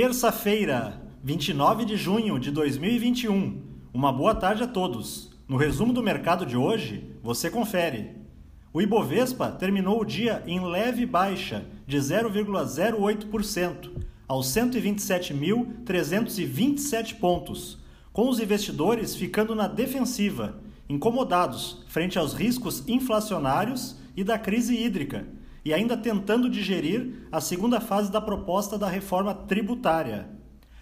Terça-feira, 29 de junho de 2021. Uma boa tarde a todos. No resumo do mercado de hoje, você confere. O Ibovespa terminou o dia em leve baixa de 0,08% aos 127.327 pontos, com os investidores ficando na defensiva, incomodados frente aos riscos inflacionários e da crise hídrica e ainda tentando digerir a segunda fase da proposta da reforma tributária.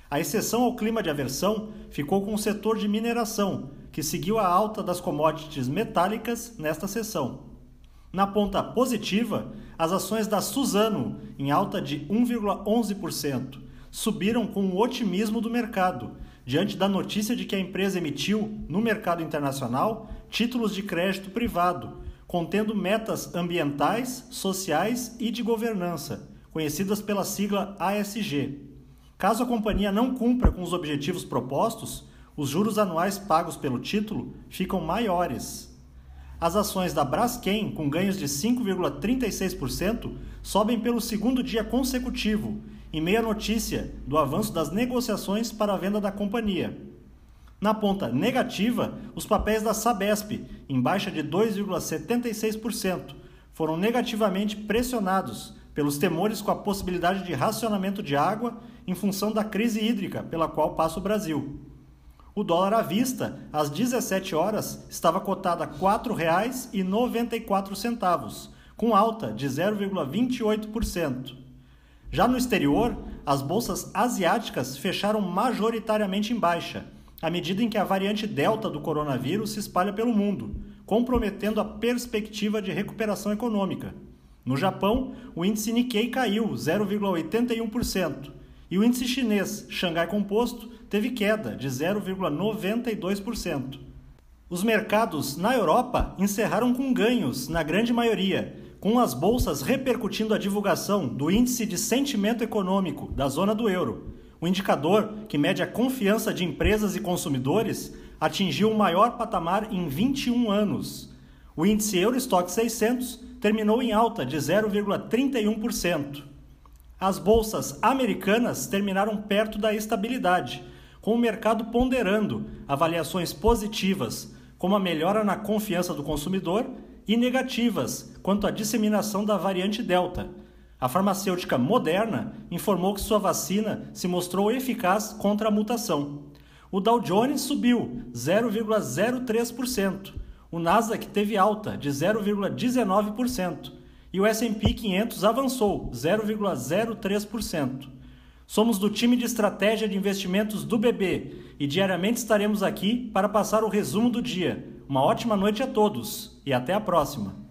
A exceção ao clima de aversão ficou com o setor de mineração, que seguiu a alta das commodities metálicas nesta sessão. Na ponta positiva, as ações da Suzano, em alta de 1,11%, subiram com o otimismo do mercado, diante da notícia de que a empresa emitiu, no mercado internacional, títulos de crédito privado, contendo metas ambientais, sociais e de governança, conhecidas pela sigla ASG. Caso a companhia não cumpra com os objetivos propostos, os juros anuais pagos pelo título ficam maiores. As ações da Braskem, com ganhos de 5,36%, sobem pelo segundo dia consecutivo, em meia notícia do avanço das negociações para a venda da companhia. Na ponta negativa, os papéis da Sabesp, em baixa de 2,76%, foram negativamente pressionados pelos temores com a possibilidade de racionamento de água em função da crise hídrica pela qual passa o Brasil. O dólar à vista, às 17 horas, estava cotado a R$ 4,94, com alta de 0,28%. Já no exterior, as bolsas asiáticas fecharam majoritariamente em baixa à medida em que a variante Delta do coronavírus se espalha pelo mundo, comprometendo a perspectiva de recuperação econômica. No Japão, o índice Nikkei caiu 0,81% e o índice chinês Xangai Composto teve queda de 0,92%. Os mercados na Europa encerraram com ganhos, na grande maioria, com as bolsas repercutindo a divulgação do Índice de Sentimento Econômico da zona do euro, o indicador, que mede a confiança de empresas e consumidores, atingiu o maior patamar em 21 anos. O índice Eurostock 600 terminou em alta de 0,31%. As bolsas americanas terminaram perto da estabilidade, com o mercado ponderando avaliações positivas, como a melhora na confiança do consumidor, e negativas quanto à disseminação da variante Delta a farmacêutica Moderna informou que sua vacina se mostrou eficaz contra a mutação. O Dow Jones subiu 0,03%, o Nasdaq teve alta de 0,19% e o S&P 500 avançou 0,03%. Somos do time de estratégia de investimentos do BB e diariamente estaremos aqui para passar o resumo do dia. Uma ótima noite a todos e até a próxima.